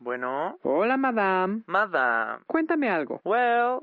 Bueno. Hola, madame. Madame. Cuéntame algo. Well.